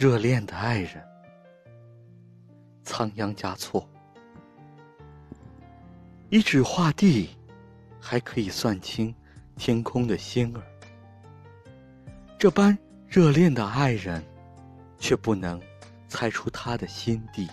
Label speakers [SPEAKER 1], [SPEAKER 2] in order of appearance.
[SPEAKER 1] 热恋的爱人，仓央嘉措。一指画地，还可以算清天空的星儿。这般热恋的爱人，却不能猜出他的心地。